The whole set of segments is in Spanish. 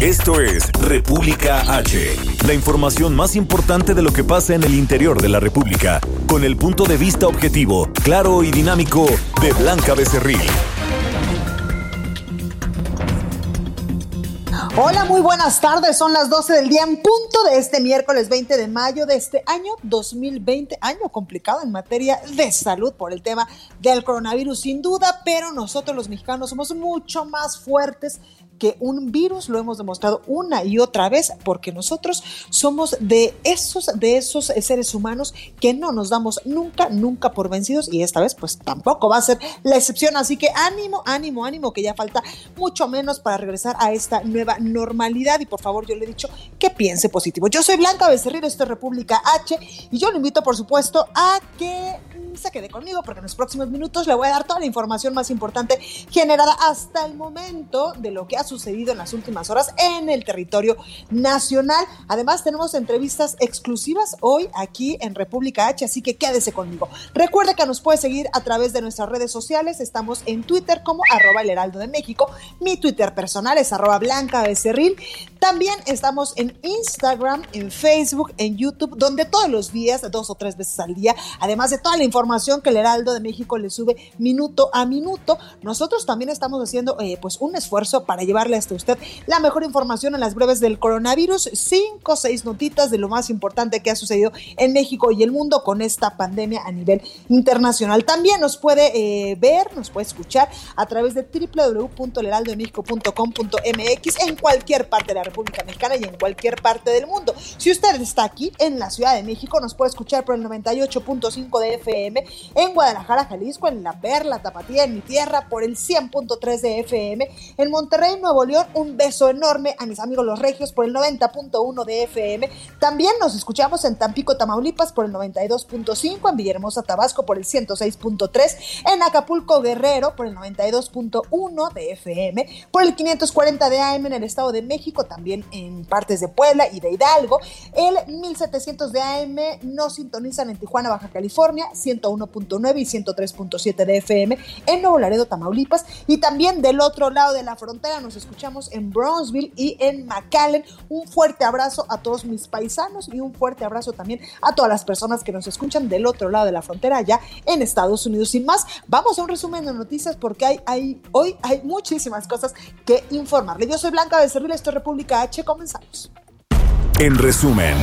Esto es República H, la información más importante de lo que pasa en el interior de la República, con el punto de vista objetivo, claro y dinámico de Blanca Becerril. Hola, muy buenas tardes. Son las 12 del día en punto de este miércoles 20 de mayo de este año 2020, año complicado en materia de salud por el tema del coronavirus, sin duda, pero nosotros los mexicanos somos mucho más fuertes que un virus, lo hemos demostrado una y otra vez, porque nosotros somos de esos, de esos seres humanos que no nos damos nunca, nunca por vencidos y esta vez pues tampoco va a ser la excepción, así que ánimo, ánimo, ánimo, que ya falta mucho menos para regresar a esta nueva normalidad y por favor yo le he dicho que piense positivo. Yo soy Blanca Becerril, esto es República H y yo le invito por supuesto a que se quede conmigo porque en los próximos minutos le voy a dar toda la información más importante generada hasta el momento de lo que ha sucedido en las últimas horas en el territorio nacional. Además, tenemos entrevistas exclusivas hoy aquí en República H, así que quédese conmigo. Recuerde que nos puede seguir a través de nuestras redes sociales. Estamos en Twitter como arroba el heraldo de México. Mi Twitter personal es arroba blanca becerril. También estamos en Instagram, en Facebook, en YouTube, donde todos los días, dos o tres veces al día, además de toda la información que el Heraldo de México le sube minuto a minuto. Nosotros también estamos haciendo eh, pues un esfuerzo para llevarle hasta usted la mejor información en las breves del coronavirus, cinco o seis notitas de lo más importante que ha sucedido en México y el mundo con esta pandemia a nivel internacional. También nos puede eh, ver, nos puede escuchar a través de www.elheraldodemexico.com.mx en cualquier parte de la República Mexicana y en cualquier parte del mundo. Si usted está aquí en la Ciudad de México, nos puede escuchar por el 98.5 de FM en Guadalajara, Jalisco, en La Perla, Tapatía, en mi tierra, por el 100.3 de FM, en Monterrey, Nuevo León, un beso enorme a mis amigos los regios por el 90.1 de FM, también nos escuchamos en Tampico, Tamaulipas por el 92.5, en Villahermosa, Tabasco por el 106.3, en Acapulco, Guerrero por el 92.1 de FM, por el 540 de AM en el Estado de México, también en partes de Puebla y de Hidalgo, el 1700 de AM nos sintonizan en Tijuana, Baja California, 101.9 y 103.7 de FM en Nuevo Laredo, Tamaulipas. Y también del otro lado de la frontera nos escuchamos en Brownsville y en McAllen. Un fuerte abrazo a todos mis paisanos y un fuerte abrazo también a todas las personas que nos escuchan del otro lado de la frontera, allá en Estados Unidos. Sin más, vamos a un resumen de noticias porque hay, hoy hay muchísimas cosas que informarle. Yo soy Blanca Becerril, esto es República H. Comenzamos. En resumen.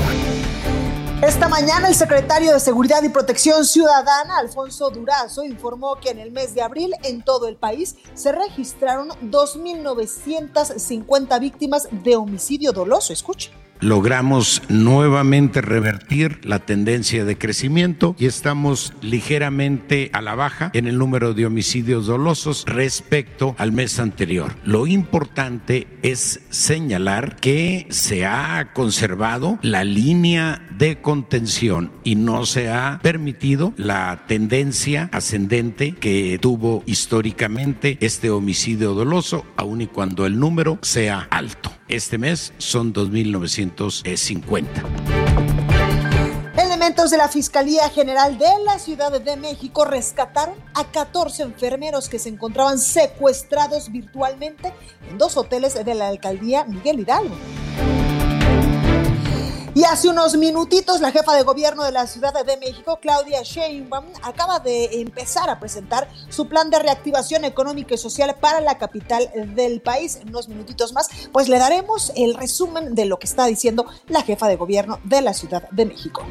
Esta mañana el secretario de Seguridad y Protección Ciudadana, Alfonso Durazo, informó que en el mes de abril en todo el país se registraron 2.950 víctimas de homicidio doloso. Escuche logramos nuevamente revertir la tendencia de crecimiento y estamos ligeramente a la baja en el número de homicidios dolosos respecto al mes anterior. Lo importante es señalar que se ha conservado la línea de contención y no se ha permitido la tendencia ascendente que tuvo históricamente este homicidio doloso, aun y cuando el número sea alto. Este mes son 2.950. Elementos de la Fiscalía General de la Ciudad de México rescataron a 14 enfermeros que se encontraban secuestrados virtualmente en dos hoteles de la alcaldía Miguel Hidalgo. Y hace unos minutitos la jefa de gobierno de la Ciudad de México, Claudia Sheinbaum, acaba de empezar a presentar su plan de reactivación económica y social para la capital del país. En unos minutitos más, pues le daremos el resumen de lo que está diciendo la jefa de gobierno de la Ciudad de México.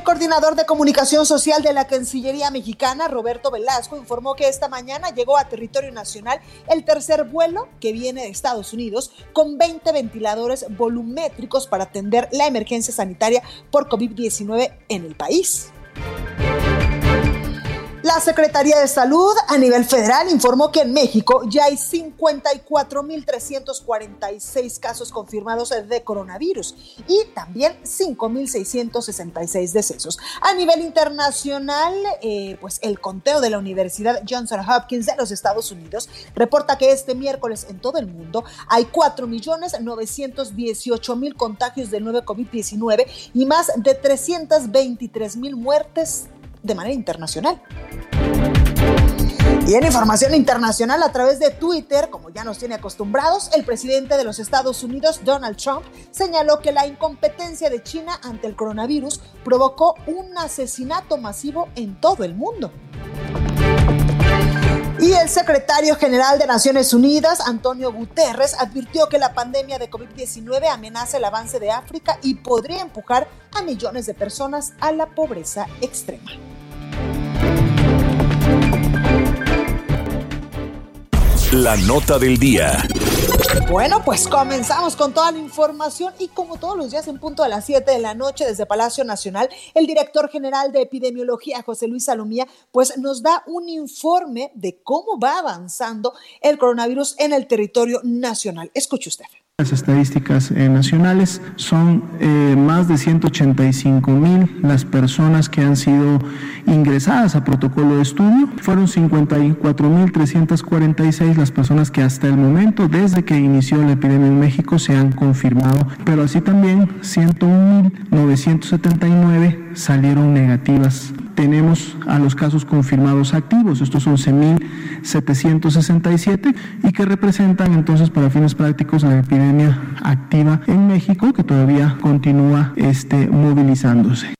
El coordinador de comunicación social de la Cancillería mexicana, Roberto Velasco, informó que esta mañana llegó a territorio nacional el tercer vuelo que viene de Estados Unidos con 20 ventiladores volumétricos para atender la emergencia sanitaria por COVID-19 en el país. La Secretaría de Salud a nivel federal informó que en México ya hay 54.346 casos confirmados de coronavirus y también 5.666 decesos. A nivel internacional, eh, pues el conteo de la Universidad Johnson Hopkins de los Estados Unidos reporta que este miércoles en todo el mundo hay 4.918.000 contagios del nuevo COVID-19 y más de 323.000 muertes de manera internacional. Y en información internacional a través de Twitter, como ya nos tiene acostumbrados, el presidente de los Estados Unidos, Donald Trump, señaló que la incompetencia de China ante el coronavirus provocó un asesinato masivo en todo el mundo. Y el secretario general de Naciones Unidas, Antonio Guterres, advirtió que la pandemia de COVID-19 amenaza el avance de África y podría empujar a millones de personas a la pobreza extrema. La nota del día. Bueno, pues comenzamos con toda la información y como todos los días en punto a las 7 de la noche desde Palacio Nacional, el director general de epidemiología, José Luis Salomía, pues nos da un informe de cómo va avanzando el coronavirus en el territorio nacional. Escuche usted. Las estadísticas eh, nacionales son eh, más de 185 mil las personas que han sido ingresadas a protocolo de estudio. Fueron 54 mil 346 las personas que hasta el momento, desde que inició la epidemia en México, se han confirmado, pero así también 101 mil 979 salieron negativas tenemos a los casos confirmados activos, estos 11.767 y que representan entonces para fines prácticos la epidemia activa en México que todavía continúa este, movilizándose.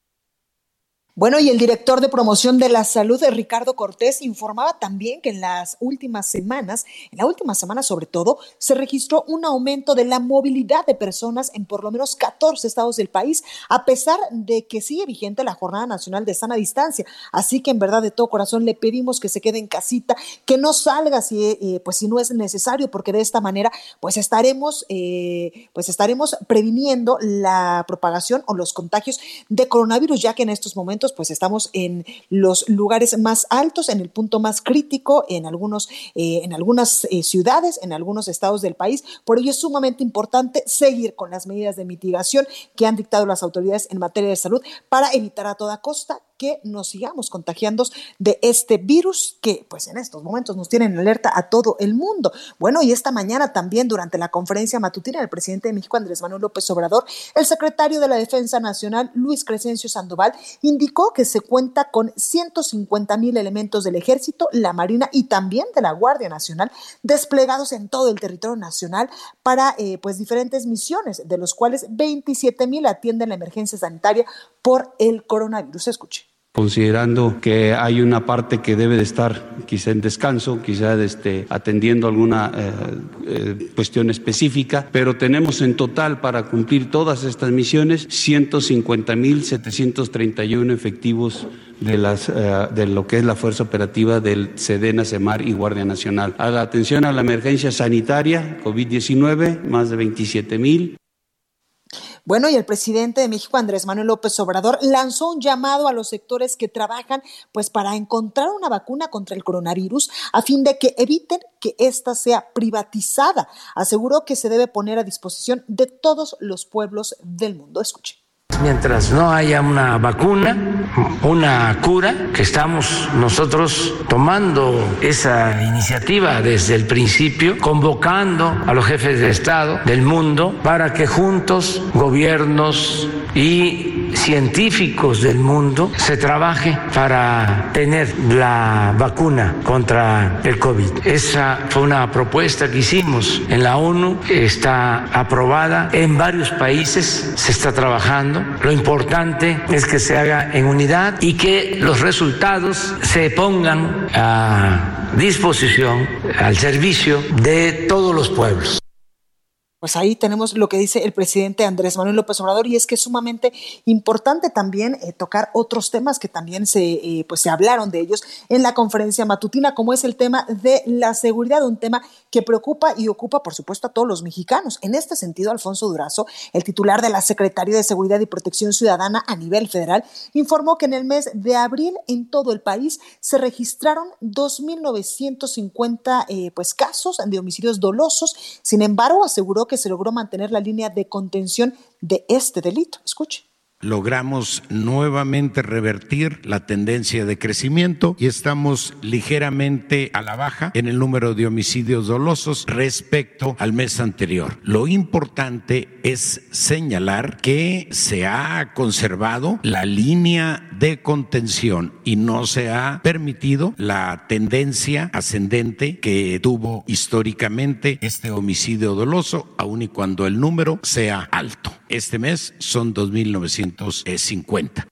Bueno, y el director de promoción de la salud, Ricardo Cortés, informaba también que en las últimas semanas, en la última semana sobre todo, se registró un aumento de la movilidad de personas en por lo menos 14 estados del país, a pesar de que sigue vigente la Jornada Nacional de Sana Distancia. Así que en verdad de todo corazón le pedimos que se quede en casita, que no salga si, eh, pues, si no es necesario, porque de esta manera pues estaremos, eh, pues estaremos previniendo la propagación o los contagios de coronavirus, ya que en estos momentos pues estamos en los lugares más altos, en el punto más crítico, en, algunos, eh, en algunas eh, ciudades, en algunos estados del país. Por ello es sumamente importante seguir con las medidas de mitigación que han dictado las autoridades en materia de salud para evitar a toda costa que nos sigamos contagiando de este virus que pues en estos momentos nos tienen alerta a todo el mundo. Bueno, y esta mañana también durante la conferencia matutina del presidente de México, Andrés Manuel López Obrador, el secretario de la Defensa Nacional, Luis Crescencio Sandoval, indicó que se cuenta con 150 mil elementos del ejército, la Marina y también de la Guardia Nacional desplegados en todo el territorio nacional para eh, pues diferentes misiones, de los cuales 27 mil atienden la emergencia sanitaria por el coronavirus. Escuche considerando que hay una parte que debe de estar quizá en descanso, quizá este, atendiendo alguna eh, eh, cuestión específica, pero tenemos en total para cumplir todas estas misiones 150.731 efectivos de, las, eh, de lo que es la fuerza operativa del SEDENA, CEMAR y Guardia Nacional. A atención a la emergencia sanitaria, COVID-19, más de 27 mil. Bueno, y el presidente de México, Andrés Manuel López Obrador, lanzó un llamado a los sectores que trabajan pues para encontrar una vacuna contra el coronavirus a fin de que eviten que ésta sea privatizada. Aseguró que se debe poner a disposición de todos los pueblos del mundo. Escuche. Mientras no haya una vacuna, una cura, que estamos nosotros tomando esa iniciativa desde el principio, convocando a los jefes de Estado del mundo para que juntos, gobiernos y científicos del mundo se trabaje para tener la vacuna contra el COVID. Esa fue una propuesta que hicimos en la ONU, está aprobada en varios países, se está trabajando. Lo importante es que se haga en unidad y que los resultados se pongan a disposición, al servicio de todos los pueblos. Pues ahí tenemos lo que dice el presidente Andrés Manuel López Obrador y es que es sumamente importante también eh, tocar otros temas que también se, eh, pues se hablaron de ellos en la conferencia matutina, como es el tema de la seguridad, un tema que preocupa y ocupa, por supuesto, a todos los mexicanos. En este sentido, Alfonso Durazo, el titular de la Secretaría de Seguridad y Protección Ciudadana a nivel federal, informó que en el mes de abril en todo el país se registraron 2.950 eh, pues, casos de homicidios dolosos. Sin embargo, aseguró que se logró mantener la línea de contención de este delito. Escuche logramos nuevamente revertir la tendencia de crecimiento y estamos ligeramente a la baja en el número de homicidios dolosos respecto al mes anterior. Lo importante es señalar que se ha conservado la línea de contención y no se ha permitido la tendencia ascendente que tuvo históricamente este homicidio doloso, aun y cuando el número sea alto. Este mes son 2.900 50.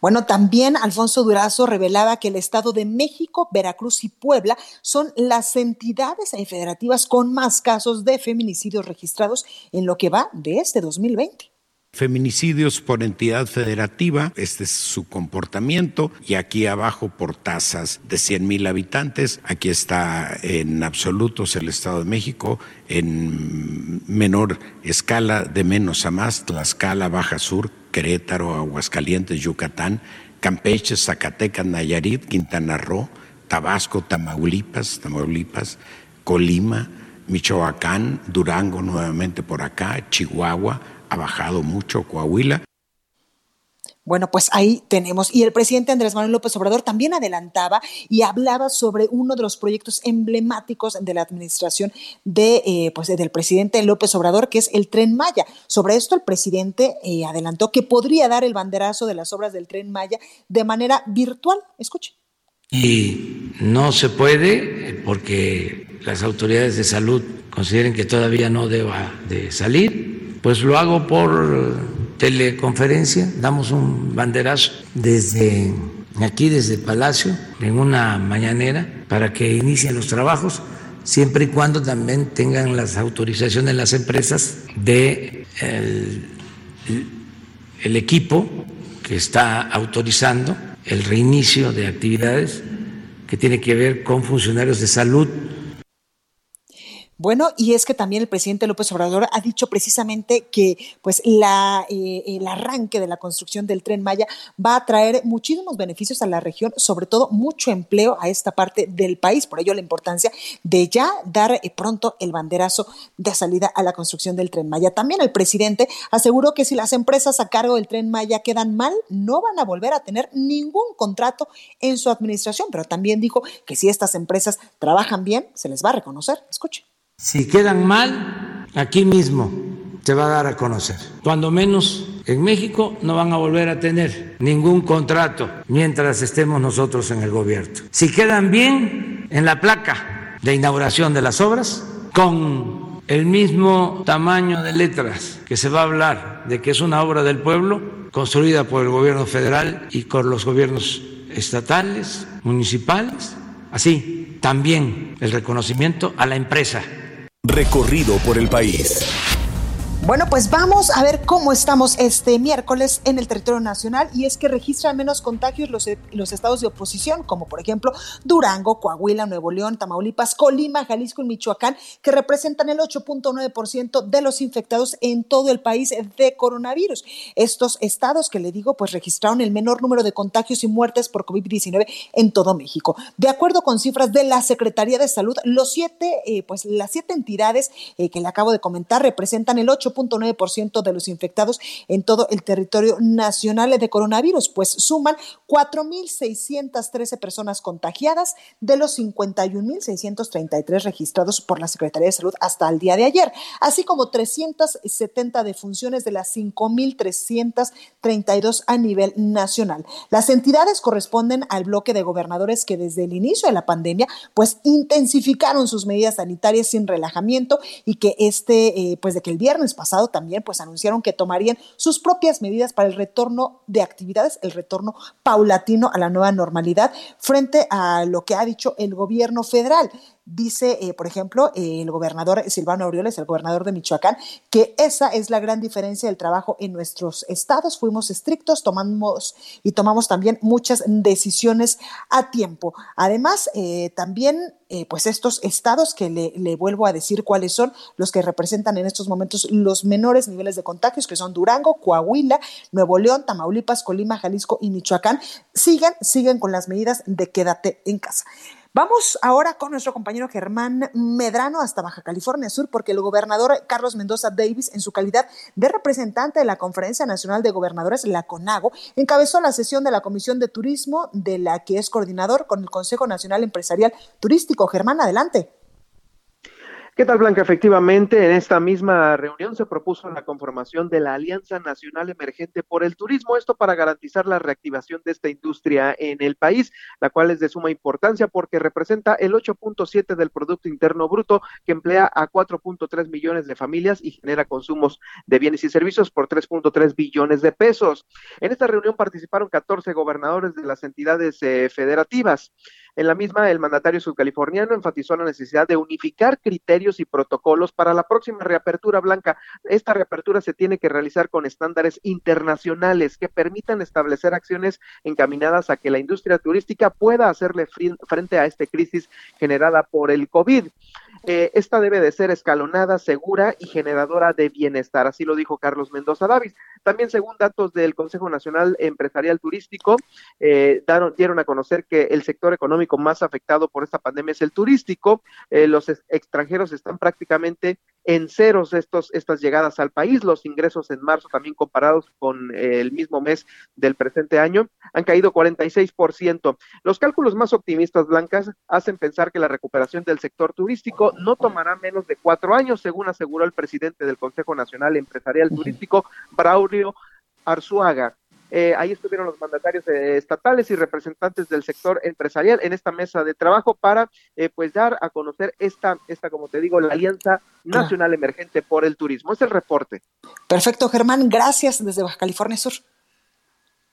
Bueno, también Alfonso Durazo revelaba que el Estado de México, Veracruz y Puebla son las entidades federativas con más casos de feminicidios registrados en lo que va de este 2020. Feminicidios por entidad federativa, este es su comportamiento, y aquí abajo por tasas de 100 mil habitantes, aquí está en absolutos el Estado de México, en menor escala, de menos a más, Tlaxcala, Baja Sur, Querétaro, Aguascalientes, Yucatán, Campeche, Zacatecas, Nayarit, Quintana Roo, Tabasco, Tamaulipas, Tamaulipas, Colima, Michoacán, Durango nuevamente por acá, Chihuahua, ha bajado mucho Coahuila. Bueno, pues ahí tenemos. Y el presidente Andrés Manuel López Obrador también adelantaba y hablaba sobre uno de los proyectos emblemáticos de la administración de, eh, pues, del presidente López Obrador, que es el Tren Maya. Sobre esto, el presidente eh, adelantó que podría dar el banderazo de las obras del Tren Maya de manera virtual. Escuche. Y no se puede porque las autoridades de salud consideren que todavía no deba de salir pues lo hago por teleconferencia, damos un banderazo desde aquí, desde el Palacio, en una mañanera, para que inicien los trabajos, siempre y cuando también tengan las autorizaciones las empresas de el equipo que está autorizando el reinicio de actividades que tiene que ver con funcionarios de salud bueno, y es que también el presidente López Obrador ha dicho precisamente que pues la, eh, el arranque de la construcción del tren Maya va a traer muchísimos beneficios a la región, sobre todo mucho empleo a esta parte del país. Por ello la importancia de ya dar eh, pronto el banderazo de salida a la construcción del tren Maya. También el presidente aseguró que si las empresas a cargo del tren Maya quedan mal, no van a volver a tener ningún contrato en su administración, pero también dijo que si estas empresas trabajan bien, se les va a reconocer. Escuche. Si quedan mal, aquí mismo se va a dar a conocer. Cuando menos en México no van a volver a tener ningún contrato mientras estemos nosotros en el gobierno. Si quedan bien en la placa de inauguración de las obras, con el mismo tamaño de letras que se va a hablar de que es una obra del pueblo, construida por el gobierno federal y con los gobiernos estatales, municipales, así también el reconocimiento a la empresa Recorrido por el país. Bueno, pues vamos a ver cómo estamos este miércoles en el territorio nacional y es que registran menos contagios los, los estados de oposición, como por ejemplo Durango, Coahuila, Nuevo León, Tamaulipas, Colima, Jalisco y Michoacán, que representan el 8.9% de los infectados en todo el país de coronavirus. Estos estados que le digo, pues registraron el menor número de contagios y muertes por COVID-19 en todo México. De acuerdo con cifras de la Secretaría de Salud, los siete, eh, pues las siete entidades eh, que le acabo de comentar representan el 8 ciento de los infectados en todo el territorio nacional de coronavirus, pues suman 4.613 personas contagiadas de los 51.633 registrados por la Secretaría de Salud hasta el día de ayer, así como 370 defunciones de las 5.332 a nivel nacional. Las entidades corresponden al bloque de gobernadores que desde el inicio de la pandemia pues intensificaron sus medidas sanitarias sin relajamiento y que este, eh, pues de que el viernes pasado también pues anunciaron que tomarían sus propias medidas para el retorno de actividades, el retorno paulatino a la nueva normalidad frente a lo que ha dicho el gobierno federal. Dice, eh, por ejemplo, el gobernador Silvano Aureoles, el gobernador de Michoacán, que esa es la gran diferencia del trabajo en nuestros estados. Fuimos estrictos, tomamos y tomamos también muchas decisiones a tiempo. Además, eh, también eh, pues estos estados que le, le, vuelvo a decir cuáles son los que representan en estos momentos los menores niveles de contagios, que son Durango, Coahuila, Nuevo León, Tamaulipas, Colima, Jalisco y Michoacán, siguen, siguen con las medidas de quédate en casa. Vamos ahora con nuestro compañero Germán Medrano hasta Baja California Sur, porque el gobernador Carlos Mendoza Davis, en su calidad de representante de la Conferencia Nacional de Gobernadores, la CONAGO, encabezó la sesión de la Comisión de Turismo, de la que es coordinador con el Consejo Nacional Empresarial Turístico. Germán, adelante. ¿Qué tal, Blanca? Efectivamente, en esta misma reunión se propuso la conformación de la Alianza Nacional Emergente por el Turismo, esto para garantizar la reactivación de esta industria en el país, la cual es de suma importancia porque representa el 8.7 del Producto Interno Bruto, que emplea a 4.3 millones de familias y genera consumos de bienes y servicios por 3.3 billones de pesos. En esta reunión participaron 14 gobernadores de las entidades eh, federativas. En la misma, el mandatario subcaliforniano enfatizó la necesidad de unificar criterios y protocolos para la próxima reapertura blanca. Esta reapertura se tiene que realizar con estándares internacionales que permitan establecer acciones encaminadas a que la industria turística pueda hacerle frente a esta crisis generada por el COVID. Eh, esta debe de ser escalonada, segura y generadora de bienestar, así lo dijo Carlos Mendoza Davis. También según datos del Consejo Nacional Empresarial Turístico, eh, dieron a conocer que el sector económico más afectado por esta pandemia es el turístico. Eh, los extranjeros están prácticamente en ceros estos, estas llegadas al país. Los ingresos en marzo, también comparados con eh, el mismo mes del presente año, han caído 46%. Los cálculos más optimistas, Blancas, hacen pensar que la recuperación del sector turístico no tomará menos de cuatro años, según aseguró el presidente del Consejo Nacional Empresarial Turístico, Braulio Arzuaga. Eh, ahí estuvieron los mandatarios eh, estatales y representantes del sector empresarial en esta mesa de trabajo para eh, pues dar a conocer esta, esta, como te digo, la Alianza Nacional Emergente por el Turismo. Es el reporte. Perfecto, Germán. Gracias desde Baja California Sur.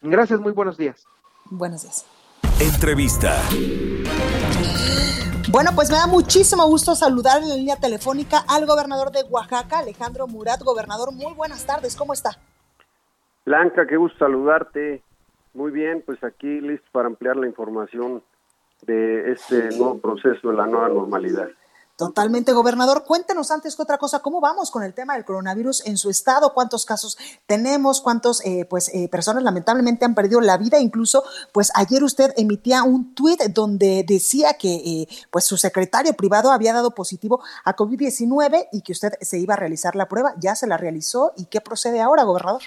Gracias, muy buenos días. Buenos días. Entrevista. Bueno, pues me da muchísimo gusto saludar en la línea telefónica al gobernador de Oaxaca, Alejandro Murat. Gobernador, muy buenas tardes, ¿cómo está? Blanca, qué gusto saludarte. Muy bien, pues aquí listo para ampliar la información de este nuevo proceso de la nueva normalidad. Totalmente, gobernador. Cuéntenos antes que otra cosa, ¿cómo vamos con el tema del coronavirus en su estado? ¿Cuántos casos tenemos? ¿Cuántos eh, pues, eh, personas lamentablemente han perdido la vida? Incluso, pues ayer usted emitía un tuit donde decía que eh, pues su secretario privado había dado positivo a COVID-19 y que usted se iba a realizar la prueba. ¿Ya se la realizó? ¿Y qué procede ahora, gobernador?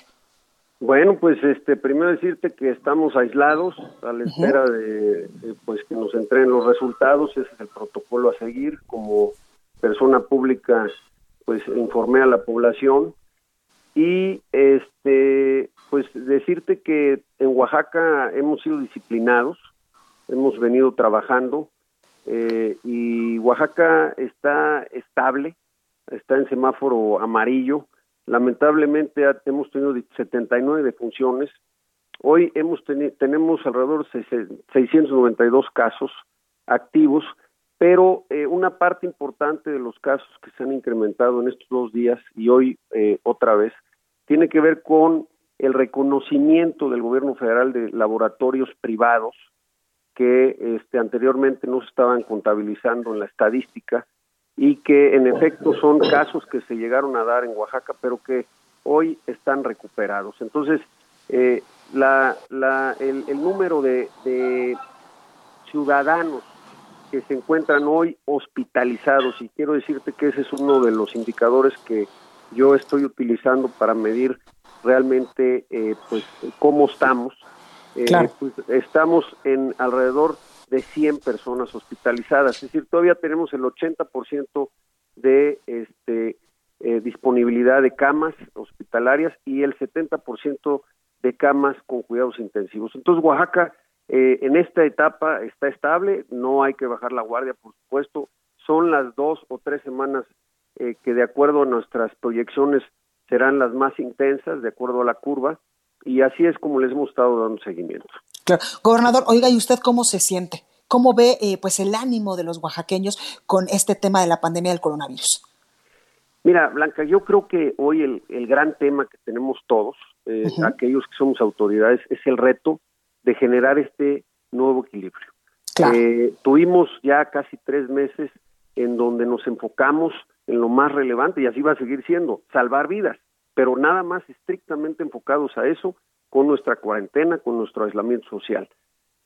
Bueno, pues este primero decirte que estamos aislados a la espera de, pues que nos entreguen los resultados, ese es el protocolo a seguir. Como persona pública, pues informé a la población. Y este pues decirte que en Oaxaca hemos sido disciplinados, hemos venido trabajando eh, y Oaxaca está estable, está en semáforo amarillo Lamentablemente hemos tenido 79 defunciones. Hoy hemos tenemos alrededor de 692 casos activos, pero eh, una parte importante de los casos que se han incrementado en estos dos días y hoy eh, otra vez tiene que ver con el reconocimiento del gobierno federal de laboratorios privados que este, anteriormente no se estaban contabilizando en la estadística y que en efecto son casos que se llegaron a dar en Oaxaca, pero que hoy están recuperados. Entonces, eh, la, la, el, número de, de, ciudadanos que se encuentran hoy hospitalizados, y quiero decirte que ese es uno de los indicadores que yo estoy utilizando para medir realmente eh, pues cómo estamos. Eh, pues, estamos en alrededor de 100 personas hospitalizadas. Es decir, todavía tenemos el 80% de este, eh, disponibilidad de camas hospitalarias y el 70% de camas con cuidados intensivos. Entonces, Oaxaca eh, en esta etapa está estable, no hay que bajar la guardia, por supuesto. Son las dos o tres semanas eh, que de acuerdo a nuestras proyecciones serán las más intensas, de acuerdo a la curva, y así es como les hemos estado dando seguimiento. Claro. Gobernador, oiga, ¿y usted cómo se siente? ¿Cómo ve eh, pues el ánimo de los oaxaqueños con este tema de la pandemia del coronavirus? Mira, Blanca, yo creo que hoy el, gran tema que tenemos todos, eh, aquellos que somos autoridades, es el reto de generar este nuevo equilibrio. Eh, tuvimos ya casi tres meses en donde nos enfocamos en lo más relevante y así va a seguir siendo, salvar vidas, pero nada más estrictamente enfocados a eso con nuestra cuarentena, con nuestro aislamiento social.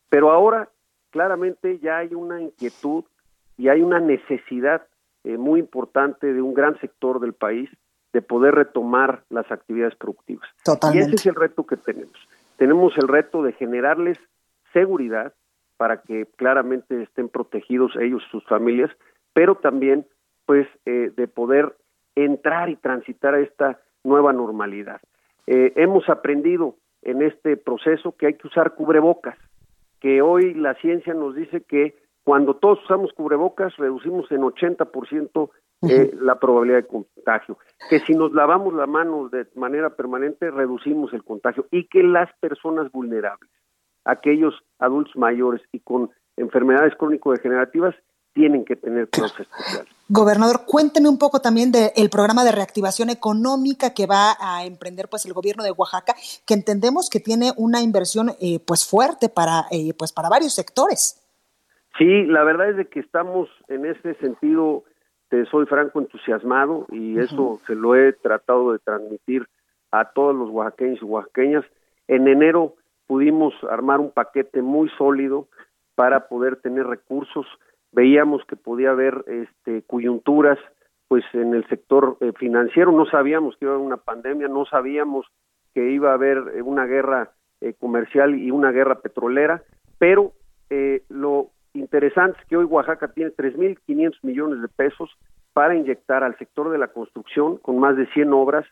Pero ahora claramente ya hay una inquietud y hay una necesidad eh, muy importante de un gran sector del país de poder retomar las actividades productivas. Y ese es el reto que tenemos. Tenemos el reto de generarles seguridad para que claramente estén protegidos ellos y sus familias, pero también pues eh, de poder entrar y transitar a esta nueva normalidad. Eh, hemos aprendido en este proceso que hay que usar cubrebocas, que hoy la ciencia nos dice que cuando todos usamos cubrebocas reducimos en 80% eh, la probabilidad de contagio, que si nos lavamos la mano de manera permanente reducimos el contagio. Y que las personas vulnerables, aquellos adultos mayores y con enfermedades crónico-degenerativas tienen que tener cuidados especiales. Gobernador, cuénteme un poco también del programa de reactivación económica que va a emprender pues el gobierno de Oaxaca, que entendemos que tiene una inversión eh, pues fuerte para eh, pues para varios sectores. Sí, la verdad es de que estamos en ese sentido, te soy franco, entusiasmado y eso se lo he tratado de transmitir a todos los oaxaqueños y oaxaqueñas. En enero pudimos armar un paquete muy sólido para poder tener recursos veíamos que podía haber este, coyunturas pues en el sector eh, financiero, no sabíamos que iba a haber una pandemia, no sabíamos que iba a haber eh, una guerra eh, comercial y una guerra petrolera, pero lo interesante es que hoy Oaxaca tiene 3.500 millones de pesos para inyectar al sector de la construcción con más de 100 obras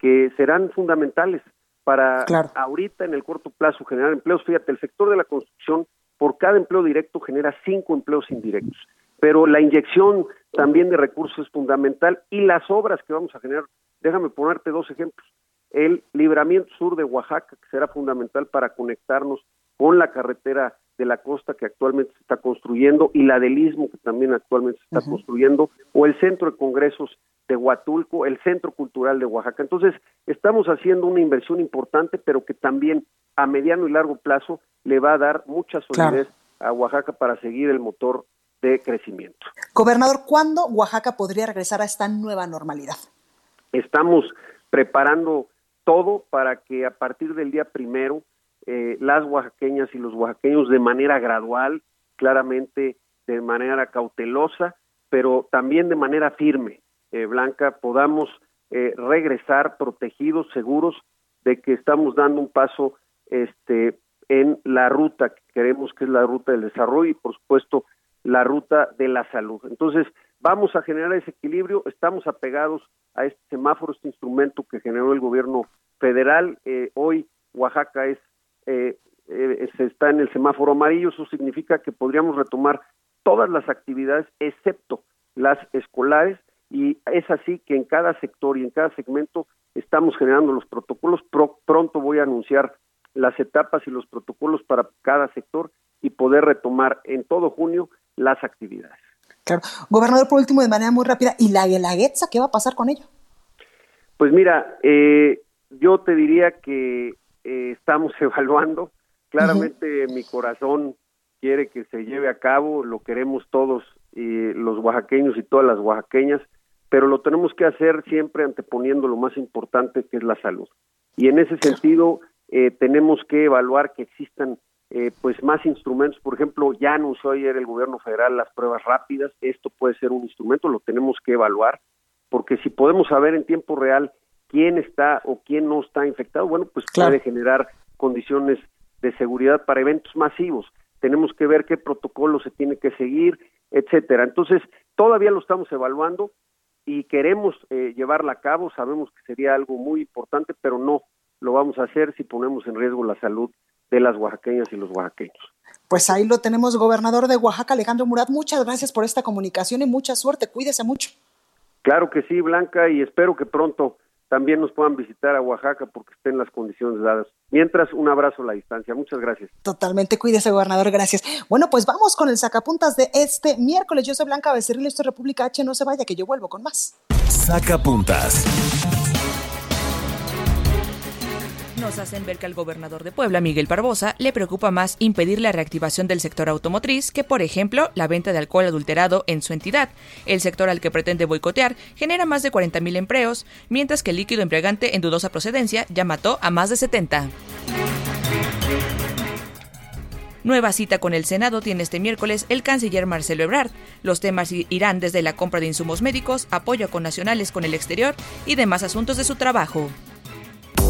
que serán fundamentales para ahorita en el corto plazo generar empleos. Fíjate, el sector de la construcción por cada empleo directo genera cinco empleos indirectos. Pero la inyección también de recursos es fundamental y las obras que vamos a generar, déjame ponerte dos ejemplos. El libramiento sur de Oaxaca, que será fundamental para conectarnos con la carretera de la costa que actualmente se está construyendo y la del istmo que también actualmente se está construyendo, o el centro de congresos de Huatulco, el centro cultural de Oaxaca. Entonces, estamos haciendo una inversión importante, pero que también a mediano y largo plazo le va a dar mucha solidez a Oaxaca para seguir el motor de crecimiento. Gobernador, ¿cuándo Oaxaca podría regresar a esta nueva normalidad? Estamos preparando todo para que a partir del día primero eh, las oaxaqueñas y los oaxaqueños de manera gradual, claramente de manera cautelosa, pero también de manera firme, eh, Blanca, podamos eh, regresar protegidos, seguros de que estamos dando un paso este, en la ruta que queremos, que es la ruta del desarrollo y, por supuesto, la ruta de la salud. Entonces, vamos a generar ese equilibrio, estamos apegados a este semáforo, este instrumento que generó el gobierno federal. Eh, hoy Oaxaca es eh, eh, está en el semáforo amarillo, eso significa que podríamos retomar todas las actividades excepto las escolares y es así que en cada sector y en cada segmento estamos generando los protocolos. pronto voy a anunciar las etapas y los protocolos para cada sector y poder retomar en todo junio las actividades. Claro. Gobernador, por último, de manera muy rápida, ¿y la Guelaguetza qué va a pasar con ello? Pues mira, eh, yo te diría que eh, estamos evaluando. Claramente mi corazón quiere que se lleve a cabo, lo queremos todos y los oaxaqueños y todas las oaxaqueñas, pero lo tenemos que hacer siempre anteponiendo lo más importante que es la salud. Y en ese sentido, eh, tenemos que evaluar que existan eh, pues más instrumentos. Por ejemplo, ya anunció ayer el gobierno federal las pruebas rápidas. Esto puede ser un instrumento, lo tenemos que evaluar, porque si podemos saber en tiempo real quién está o quién no está infectado, bueno, pues puede generar condiciones de seguridad para eventos masivos. Tenemos que ver qué protocolo se tiene que seguir, etcétera. Entonces, todavía lo estamos evaluando y queremos eh, llevarla a cabo. Sabemos que sería algo muy importante, pero no lo vamos a hacer si ponemos en riesgo la salud de las oaxaqueñas y los oaxaqueños. Pues ahí lo tenemos, gobernador de Oaxaca, Alejandro Murat. Muchas gracias por esta comunicación y mucha suerte. Cuídese mucho. Claro que sí, Blanca, y espero que pronto también nos puedan visitar a Oaxaca porque estén las condiciones dadas. Mientras, un abrazo a la distancia. Muchas gracias. Totalmente, cuídese, gobernador, gracias. Bueno, pues vamos con el sacapuntas de este miércoles. Yo soy Blanca Becerril, esto es República H, no se vaya, que yo vuelvo con más. Sacapuntas. Hacen ver que al gobernador de Puebla, Miguel Barbosa, le preocupa más impedir la reactivación del sector automotriz que, por ejemplo, la venta de alcohol adulterado en su entidad. El sector al que pretende boicotear genera más de 40.000 empleos, mientras que el líquido embriagante en dudosa procedencia ya mató a más de 70. Nueva cita con el Senado tiene este miércoles el canciller Marcelo Ebrard. Los temas irán desde la compra de insumos médicos, apoyo con nacionales con el exterior y demás asuntos de su trabajo.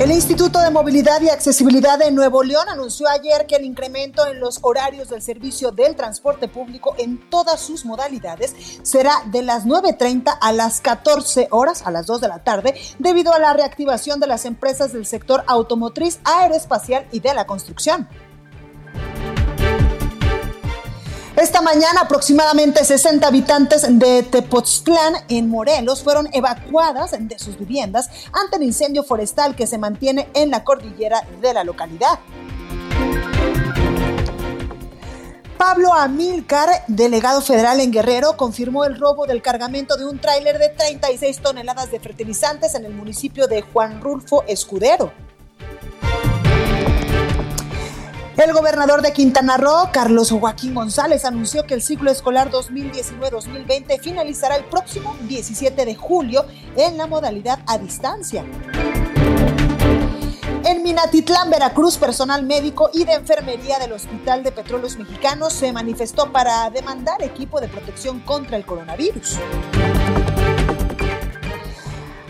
El Instituto de Movilidad y Accesibilidad de Nuevo León anunció ayer que el incremento en los horarios del servicio del transporte público en todas sus modalidades será de las 9.30 a las 14 horas, a las 2 de la tarde, debido a la reactivación de las empresas del sector automotriz, aeroespacial y de la construcción. Esta mañana aproximadamente 60 habitantes de Tepoztlán en Morelos fueron evacuadas de sus viviendas ante el incendio forestal que se mantiene en la cordillera de la localidad. Pablo Amilcar, delegado federal en Guerrero, confirmó el robo del cargamento de un tráiler de 36 toneladas de fertilizantes en el municipio de Juan Rulfo Escudero. El gobernador de Quintana Roo, Carlos Joaquín González, anunció que el ciclo escolar 2019-2020 finalizará el próximo 17 de julio en la modalidad a distancia. En Minatitlán, Veracruz, personal médico y de enfermería del Hospital de Petróleos Mexicanos se manifestó para demandar equipo de protección contra el coronavirus.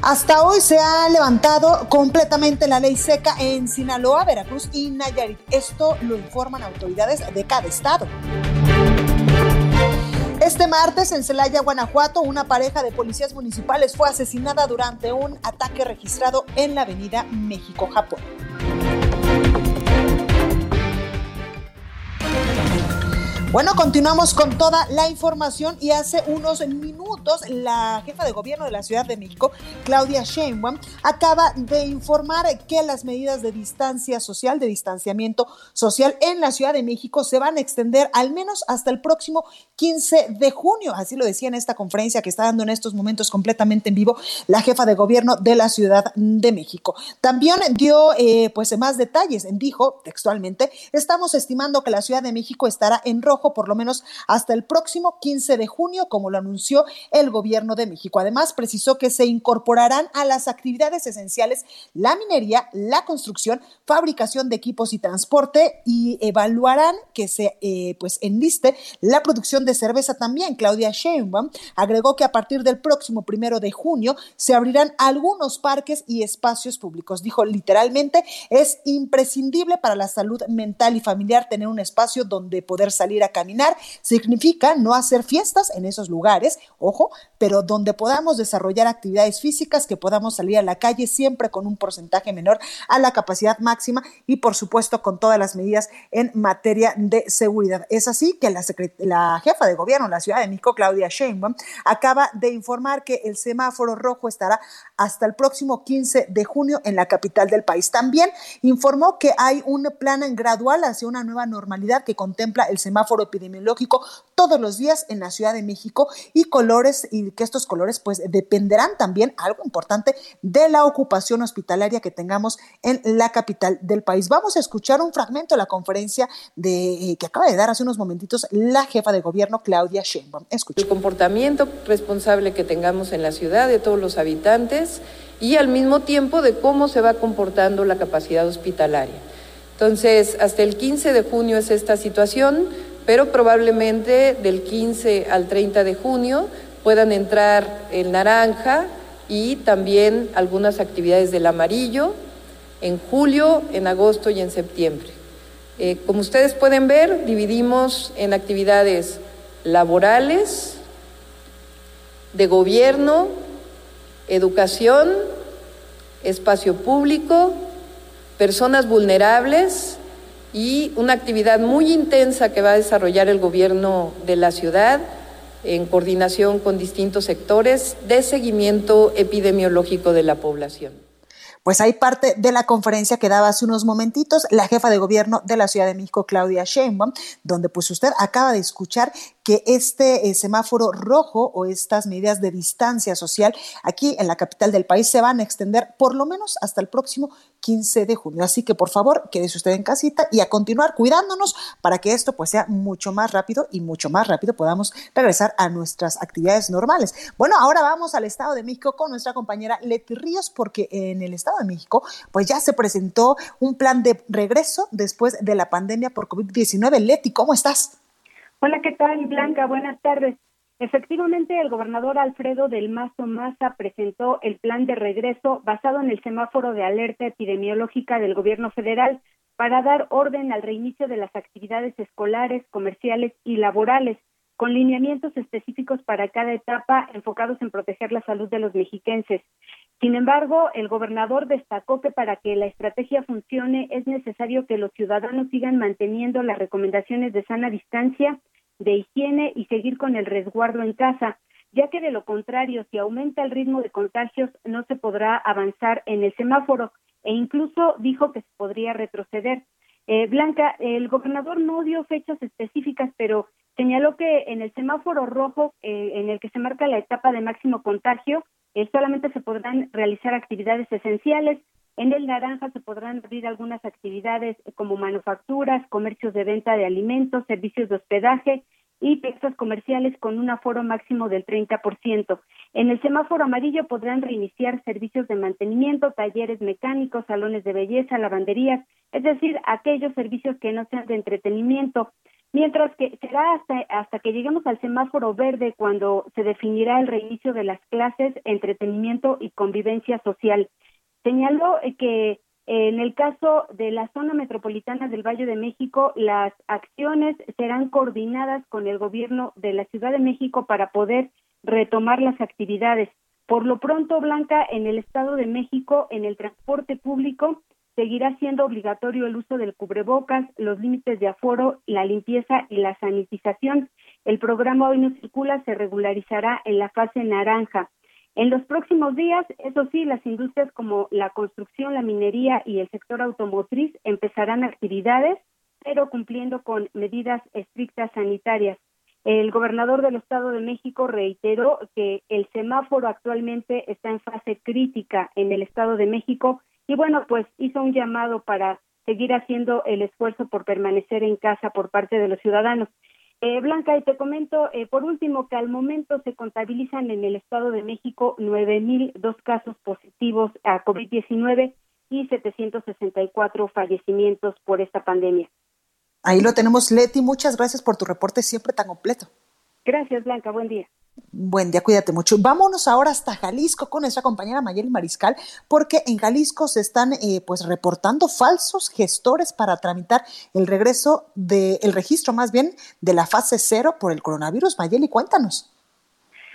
Hasta hoy se ha levantado completamente la ley seca en Sinaloa, Veracruz y Nayarit. Esto lo informan autoridades de cada estado. Este martes en Celaya, Guanajuato, una pareja de policías municipales fue asesinada durante un ataque registrado en la avenida México-Japón. Bueno, continuamos con toda la información y hace unos minutos la jefa de gobierno de la Ciudad de México, Claudia Sheinbaum, acaba de informar que las medidas de distancia social, de distanciamiento social en la Ciudad de México se van a extender al menos hasta el próximo 15 de junio. Así lo decía en esta conferencia que está dando en estos momentos completamente en vivo la jefa de gobierno de la Ciudad de México. También dio eh, pues más detalles. Dijo textualmente, estamos estimando que la Ciudad de México estará en rojo por lo menos hasta el próximo 15 de junio, como lo anunció el gobierno de México. Además, precisó que se incorporarán a las actividades esenciales la minería, la construcción, fabricación de equipos y transporte y evaluarán que se eh, pues enliste la producción de cerveza también. Claudia Sheinbaum agregó que a partir del próximo primero de junio se abrirán algunos parques y espacios públicos. Dijo literalmente, es imprescindible para la salud mental y familiar tener un espacio donde poder salir a caminar significa no hacer fiestas en esos lugares, ojo, pero donde podamos desarrollar actividades físicas, que podamos salir a la calle siempre con un porcentaje menor a la capacidad máxima y por supuesto con todas las medidas en materia de seguridad. Es así que la, jefa de gobierno de la Ciudad de México, Claudia Sheinbaum, acaba de informar que el semáforo rojo estará hasta el próximo 15 de junio en la capital del país. También informó que hay un plan gradual hacia una nueva normalidad que contempla el semáforo epidemiológico todos los días en la Ciudad de México y colores y que estos colores pues dependerán también, algo importante, de la ocupación hospitalaria que tengamos en la capital del país. Vamos a escuchar un fragmento de la conferencia de, eh, que acaba de dar hace unos momentitos la jefa de gobierno Claudia Sheinbaum. Escucha. El comportamiento responsable que tengamos en la ciudad de todos los habitantes y al mismo tiempo de cómo se va comportando la capacidad hospitalaria. Entonces, hasta el 15 de junio es esta situación pero probablemente del 15 al 30 de junio puedan entrar el naranja y también algunas actividades del amarillo en julio, en agosto y en septiembre. Eh, como ustedes pueden ver, dividimos en actividades laborales, de gobierno, educación, espacio público, personas vulnerables y una actividad muy intensa que va a desarrollar el gobierno de la ciudad en coordinación con distintos sectores de seguimiento epidemiológico de la población. Pues hay parte de la conferencia que daba hace unos momentitos la jefa de gobierno de la Ciudad de México, Claudia Sheinbaum, donde pues usted acaba de escuchar que este eh, semáforo rojo o estas medidas de distancia social aquí en la capital del país se van a extender por lo menos hasta el próximo 15 de junio. Así que por favor, quédese usted en casita y a continuar cuidándonos para que esto pues sea mucho más rápido y mucho más rápido podamos regresar a nuestras actividades normales. Bueno, ahora vamos al Estado de México con nuestra compañera Leti Ríos porque en el Estado de México pues ya se presentó un plan de regreso después de la pandemia por COVID-19. Leti, ¿cómo estás? Hola, ¿qué tal, Blanca? Buenas tardes. Efectivamente, el gobernador Alfredo del Mazo Maza presentó el plan de regreso basado en el semáforo de alerta epidemiológica del gobierno federal para dar orden al reinicio de las actividades escolares, comerciales y laborales, con lineamientos específicos para cada etapa enfocados en proteger la salud de los mexiquenses. Sin embargo, el gobernador destacó que para que la estrategia funcione es necesario que los ciudadanos sigan manteniendo las recomendaciones de sana distancia de higiene y seguir con el resguardo en casa, ya que de lo contrario, si aumenta el ritmo de contagios, no se podrá avanzar en el semáforo e incluso dijo que se podría retroceder. Eh, Blanca, el gobernador no dio fechas específicas, pero señaló que en el semáforo rojo, eh, en el que se marca la etapa de máximo contagio, eh, solamente se podrán realizar actividades esenciales. En el naranja se podrán abrir algunas actividades como manufacturas, comercios de venta de alimentos, servicios de hospedaje y piezas comerciales con un aforo máximo del 30%. En el semáforo amarillo podrán reiniciar servicios de mantenimiento, talleres mecánicos, salones de belleza, lavanderías, es decir, aquellos servicios que no sean de entretenimiento. Mientras que será hasta, hasta que lleguemos al semáforo verde cuando se definirá el reinicio de las clases, entretenimiento y convivencia social. Señaló que en el caso de la zona metropolitana del Valle de México, las acciones serán coordinadas con el gobierno de la Ciudad de México para poder retomar las actividades. Por lo pronto, Blanca, en el Estado de México, en el transporte público, seguirá siendo obligatorio el uso del cubrebocas, los límites de aforo, la limpieza y la sanitización. El programa Hoy no circula se regularizará en la fase naranja. En los próximos días, eso sí, las industrias como la construcción, la minería y el sector automotriz empezarán actividades, pero cumpliendo con medidas estrictas sanitarias. El gobernador del Estado de México reiteró que el semáforo actualmente está en fase crítica en el Estado de México y bueno, pues hizo un llamado para seguir haciendo el esfuerzo por permanecer en casa por parte de los ciudadanos. Eh, Blanca, y te comento, eh, por último, que al momento se contabilizan en el Estado de México 9.002 casos positivos a COVID-19 y 764 fallecimientos por esta pandemia. Ahí lo tenemos, Leti. Muchas gracias por tu reporte siempre tan completo. Gracias, Blanca. Buen día. Buen día, cuídate mucho. Vámonos ahora hasta Jalisco con nuestra compañera Mayeli Mariscal, porque en Jalisco se están eh, pues reportando falsos gestores para tramitar el regreso del el registro más bien de la fase cero por el coronavirus. Mayeli, cuéntanos.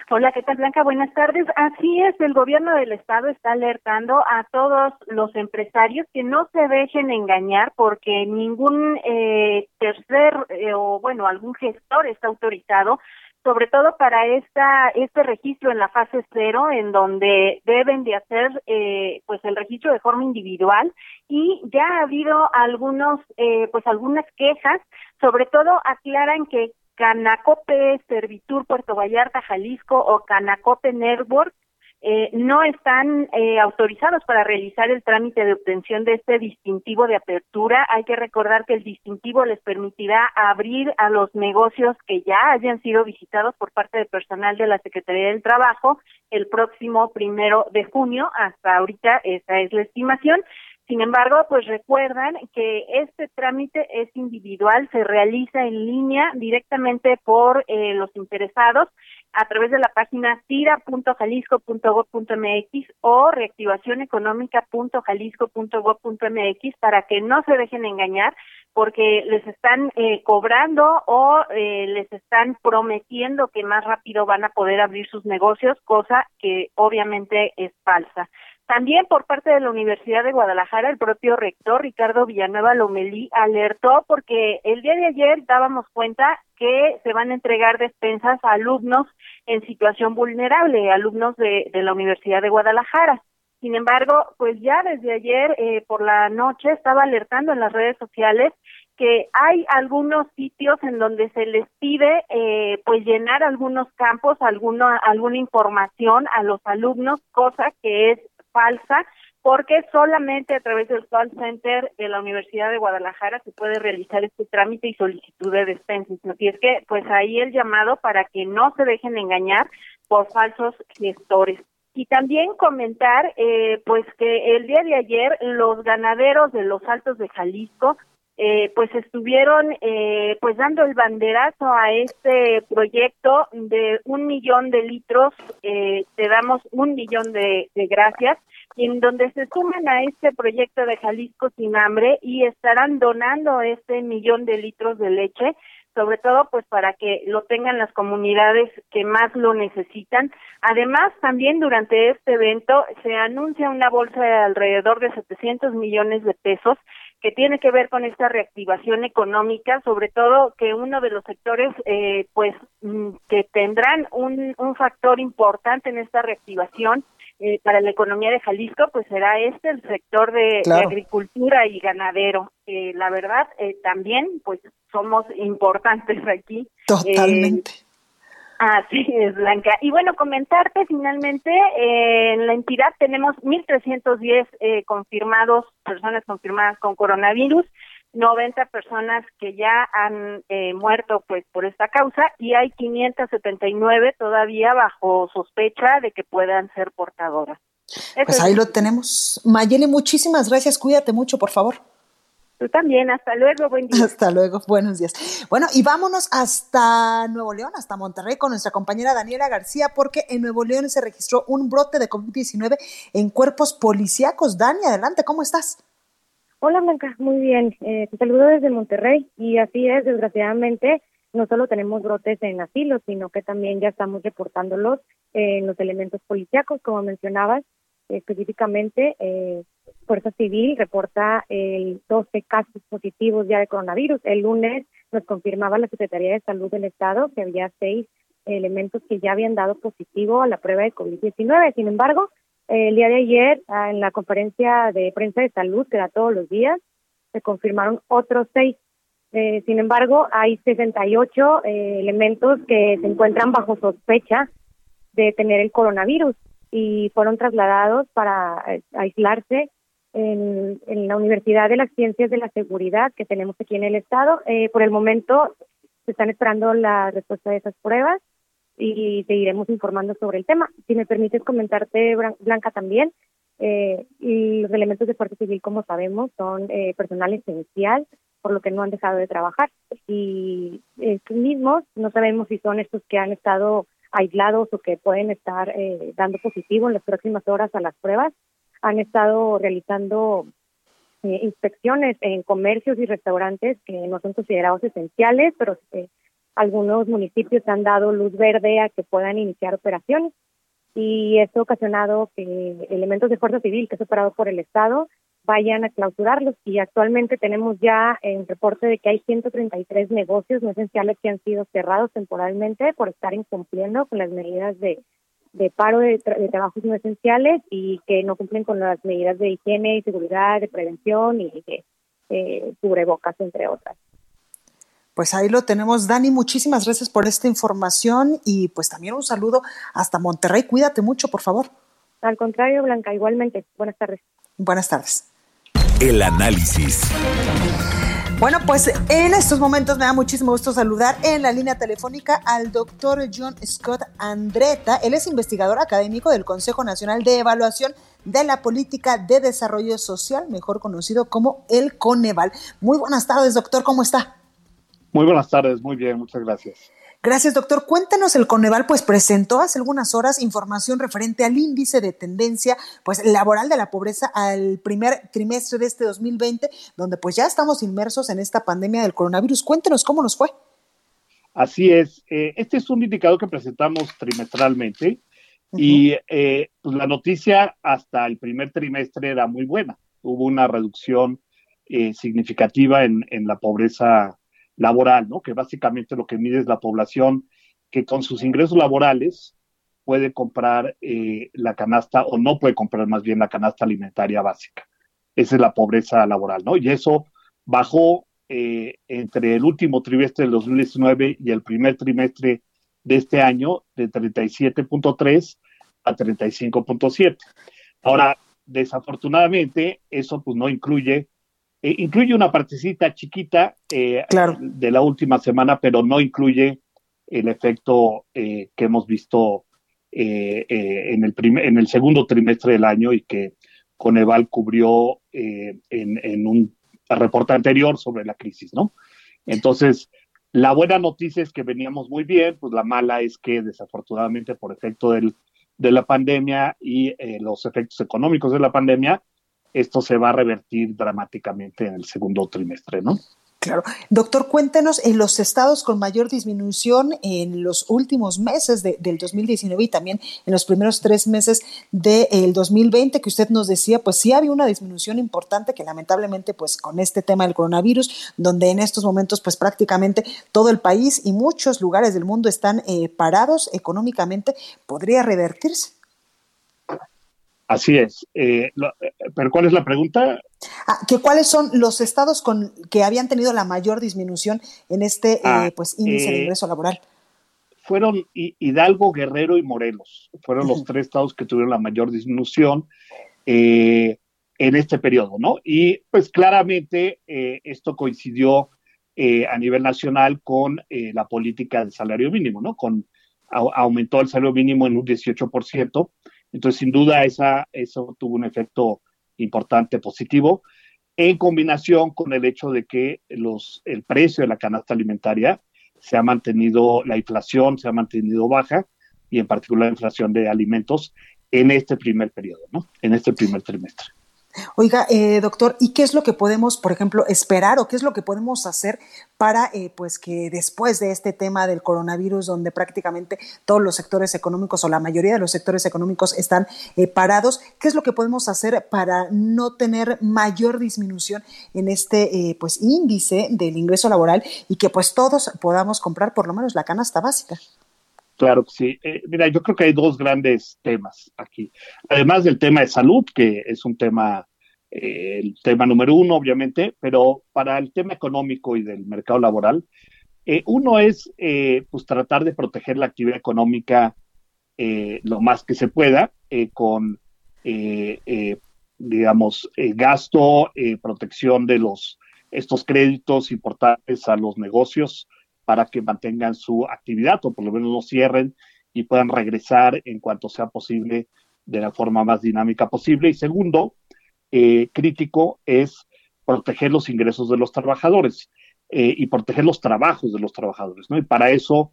Hola, ¿qué tal Blanca? Buenas tardes. Así es, el gobierno del estado está alertando a todos los empresarios que no se dejen engañar porque ningún eh, tercer eh, o bueno, algún gestor está autorizado sobre todo para esta este registro en la fase cero, en donde deben de hacer eh, pues el registro de forma individual y ya ha habido algunos eh, pues algunas quejas, sobre todo aclaran que Canacope Servitur Puerto Vallarta Jalisco o Canacope Network eh, no están eh, autorizados para realizar el trámite de obtención de este distintivo de apertura. Hay que recordar que el distintivo les permitirá abrir a los negocios que ya hayan sido visitados por parte del personal de la Secretaría del Trabajo el próximo primero de junio. Hasta ahorita esa es la estimación. Sin embargo, pues recuerdan que este trámite es individual, se realiza en línea directamente por eh, los interesados a través de la página tira.jalisco.gov.mx o reactivacioneconómica.jalisco.gov.mx para que no se dejen engañar porque les están eh, cobrando o eh, les están prometiendo que más rápido van a poder abrir sus negocios, cosa que obviamente es falsa. También por parte de la Universidad de Guadalajara, el propio rector Ricardo Villanueva Lomelí alertó porque el día de ayer dábamos cuenta que se van a entregar despensas a alumnos en situación vulnerable, alumnos de, la Universidad de Guadalajara. Sin embargo, pues ya desde ayer eh, por la noche estaba alertando en las redes sociales que hay algunos sitios en donde se les pide eh, pues llenar algunos campos, alguna alguna información a los alumnos, cosa que es falsa porque solamente a través del call center de la Universidad de Guadalajara se puede realizar este trámite y solicitud de despensas. Así es que, pues ahí el llamado para que no se dejen engañar por falsos gestores. Y también comentar, eh, pues que el día de ayer los ganaderos de los Altos de Jalisco eh, pues estuvieron eh, pues dando el banderazo a este proyecto de un millón de litros, eh, te damos un millón de, gracias, y en donde se suman a este proyecto de Jalisco sin hambre y estarán donando este millón de litros de leche sobre todo pues para que lo tengan las comunidades que más lo necesitan. Además, también durante este evento se anuncia una bolsa de alrededor de 700 millones de pesos que tiene que ver con esta reactivación económica, sobre todo que uno de los sectores, eh, pues, mm, que tendrán un, un factor importante en esta reactivación eh, para la economía de Jalisco, pues será este el sector de, agricultura y ganadero. que la verdad, eh, también, pues, somos importantes aquí. Totalmente. Así es, Blanca. Y bueno, comentarte finalmente, eh, en la entidad tenemos 1.310 eh, confirmados, personas confirmadas con coronavirus, 90 personas que ya han eh, muerto pues por esta causa y hay 579 todavía bajo sospecha de que puedan ser portadoras. pues ahí lo tenemos. Mayeli, muchísimas gracias. Cuídate mucho, por favor. Tú también, hasta luego, buen día. Hasta luego, buenos días. Bueno, y vámonos hasta Nuevo León, hasta Monterrey, con nuestra compañera Daniela García, porque en Nuevo León se registró un brote de COVID-19 en cuerpos policíacos. Dani, adelante, ¿cómo estás? Hola, Blanca, muy bien. Eh, te saludo desde Monterrey y así es, desgraciadamente, no solo tenemos brotes en asilos, sino que también ya estamos reportándolos en los elementos policíacos, como mencionabas, específicamente. Eh, Fuerza Civil reporta el 12 casos positivos ya de coronavirus. El lunes nos confirmaba la Secretaría de Salud del Estado que había seis elementos que ya habían dado positivo a la prueba de COVID-19. Sin embargo, el día de ayer, ah, en la conferencia de prensa de salud que da todos los días, se confirmaron otros seis. Eh, sin embargo, hay 68 eh, elementos que se encuentran bajo sospecha de tener el coronavirus y fueron trasladados para eh, aislarse en, la Universidad de las Ciencias de la Seguridad que tenemos aquí en el Estado. Eh, por el momento se están esperando la respuesta de esas pruebas y seguiremos informando sobre el tema. Si me permites comentarte, Blanca, también, eh, y los elementos de Fuerza Civil, como sabemos, son eh, personal esencial, por lo que no han dejado de trabajar. Y estos mismos, no sabemos si son estos que han estado aislados o que pueden estar eh, dando positivo en las próximas horas a las pruebas, han estado realizando eh, inspecciones en comercios y restaurantes que no son considerados esenciales, pero eh, algunos municipios han dado luz verde a que puedan iniciar operaciones. Y esto ha ocasionado que elementos de fuerza civil que es operado por el Estado vayan a clausurarlos. Y actualmente tenemos ya en reporte de que hay 133 negocios no esenciales que han sido cerrados temporalmente por estar incumpliendo con las medidas de de paro de, trabajos no esenciales y que no cumplen con las medidas de higiene y seguridad, de prevención y de eh, cubrebocas, entre otras. Pues ahí lo tenemos, Dani. Muchísimas gracias por esta información y pues también un saludo hasta Monterrey. Cuídate mucho, por favor. Al contrario, Blanca, igualmente. Buenas tardes. Buenas tardes. El análisis. Bueno, pues en estos momentos me da muchísimo gusto saludar en la línea telefónica al doctor John Scott Andreta. Él es investigador académico del Consejo Nacional de Evaluación de la Política de Desarrollo Social, mejor conocido como el Coneval. Muy buenas tardes, doctor, ¿cómo está? Muy buenas tardes, muy bien, muchas gracias. Gracias, doctor. Cuéntanos, el Coneval pues presentó hace algunas horas información referente al índice de tendencia pues laboral de la pobreza al primer trimestre de este 2020, donde pues ya estamos inmersos en esta pandemia del coronavirus. Cuéntenos cómo nos fue. Así es. Eh, este es un indicador que presentamos trimestralmente y eh, pues la noticia hasta el primer trimestre era muy buena. Hubo una reducción eh, significativa en, en la pobreza laboral, ¿no? Que básicamente lo que mide es la población que con sus ingresos laborales puede comprar eh, la canasta o no puede comprar más bien la canasta alimentaria básica. Esa es la pobreza laboral, ¿no? Y eso bajó eh, entre el último trimestre del 2019 y el primer trimestre de este año de 37.3 a 35.7. Ahora, desafortunadamente, eso pues no incluye eh, incluye una partecita chiquita eh, de la última semana, pero no incluye el efecto eh, que hemos visto en, el en el segundo trimestre del año y que Coneval cubrió en, en, un reporte anterior sobre la crisis, ¿no? Entonces, la buena noticia es que veníamos muy bien, pues la mala es que desafortunadamente por efecto del, de la pandemia y los efectos económicos de la pandemia, esto se va a revertir dramáticamente en el segundo trimestre, ¿no? Claro. Doctor, cuéntenos en los estados con mayor disminución en los últimos meses del 2019 y también en los primeros tres meses del 2020, que usted nos decía, pues sí había una disminución importante que lamentablemente, pues con este tema del coronavirus, donde en estos momentos, pues prácticamente todo el país y muchos lugares del mundo están eh, parados económicamente, podría revertirse. Así es. Eh, eh, ¿Pero cuál es la pregunta? Ah, que ¿Cuáles son los estados con que habían tenido la mayor disminución en este eh, ah, pues, índice de ingreso laboral? Fueron Hidalgo, Guerrero y Morelos. Fueron los tres estados que tuvieron la mayor disminución en este periodo, ¿no? Y pues claramente esto coincidió a nivel nacional con la política del salario mínimo, ¿no? Con, aumentó el salario mínimo en un 18%. Entonces, sin duda, esa, eso tuvo un efecto importante positivo, en combinación con el hecho de que los, el precio de la canasta alimentaria se ha mantenido, la inflación se ha mantenido baja, y en particular la inflación de alimentos en este primer periodo, ¿no? En este primer trimestre. Oiga, eh, doctor, ¿y qué es lo que podemos, por ejemplo, esperar o qué es lo que podemos hacer para, eh, pues, que después de este tema del coronavirus, donde prácticamente todos los sectores económicos o la mayoría de los sectores económicos están eh, parados, qué es lo que podemos hacer para no tener mayor disminución en este, pues, índice del ingreso laboral y que, pues, todos podamos comprar por lo menos la canasta básica? Claro que sí. mira, yo creo que hay dos grandes temas aquí. Además del tema de salud, que es un tema eh, el tema número uno, obviamente, pero para el tema económico y del mercado laboral, eh, uno es eh, pues tratar de proteger la actividad económica lo más que se pueda con, digamos, gasto, protección de los estos créditos importantes a los negocios para que mantengan su actividad o por lo menos no cierren y puedan regresar en cuanto sea posible de la forma más dinámica posible. Y segundo, eh, crítico es proteger los ingresos de los trabajadores eh, y proteger los trabajos de los trabajadores, ¿no? Y para eso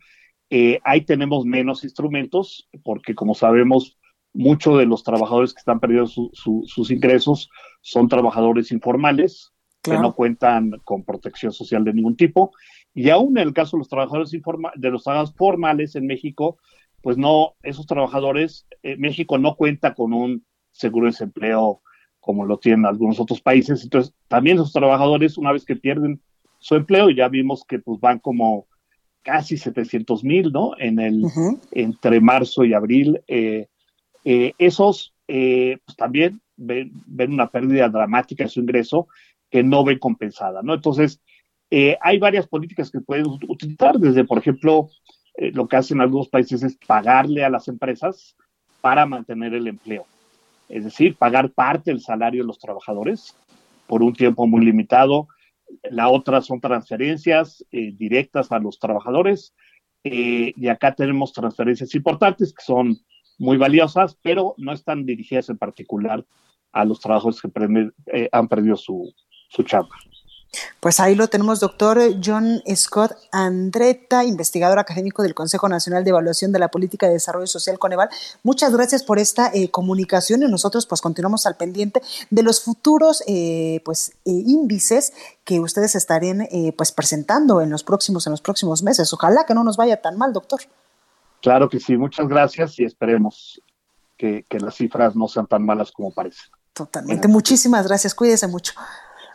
eh, ahí tenemos menos instrumentos, porque como sabemos, muchos de los trabajadores que están perdiendo sus ingresos son trabajadores informales, que no cuentan con protección social de ningún tipo, y aún en el caso de los trabajadores de los trabajadores formales en México, pues no, esos trabajadores, México no cuenta con un seguro de desempleo como lo tienen algunos otros países. Entonces, también los trabajadores, una vez que pierden su empleo, ya vimos que pues van como casi 700 mil, ¿no? En el, entre marzo y abril. Eh, eh, esos eh, pues también ven, una pérdida dramática de su ingreso que no ven compensada, ¿no? Entonces, hay varias políticas que pueden utilizar, desde, por ejemplo, lo que hacen algunos países es pagarle a las empresas para mantener el empleo es decir, pagar parte del salario de los trabajadores por un tiempo muy limitado. La otra son transferencias eh, directas a los trabajadores. Eh, y acá tenemos transferencias importantes que son muy valiosas, pero no están dirigidas en particular a los trabajadores que eh, han perdido su, su chamba. Pues ahí lo tenemos, doctor John Scott Andretta, investigador académico del Consejo Nacional de Evaluación de la Política de Desarrollo Social Coneval. Muchas gracias por esta eh, comunicación y nosotros pues continuamos al pendiente de los futuros eh, pues eh, índices que ustedes estarían pues presentando en los próximos en los próximos meses. Ojalá que no nos vaya tan mal, doctor. Claro que sí, muchas gracias y esperemos que, que las cifras no sean tan malas como parecen. Totalmente. Muchísimas gracias. Cuídese mucho.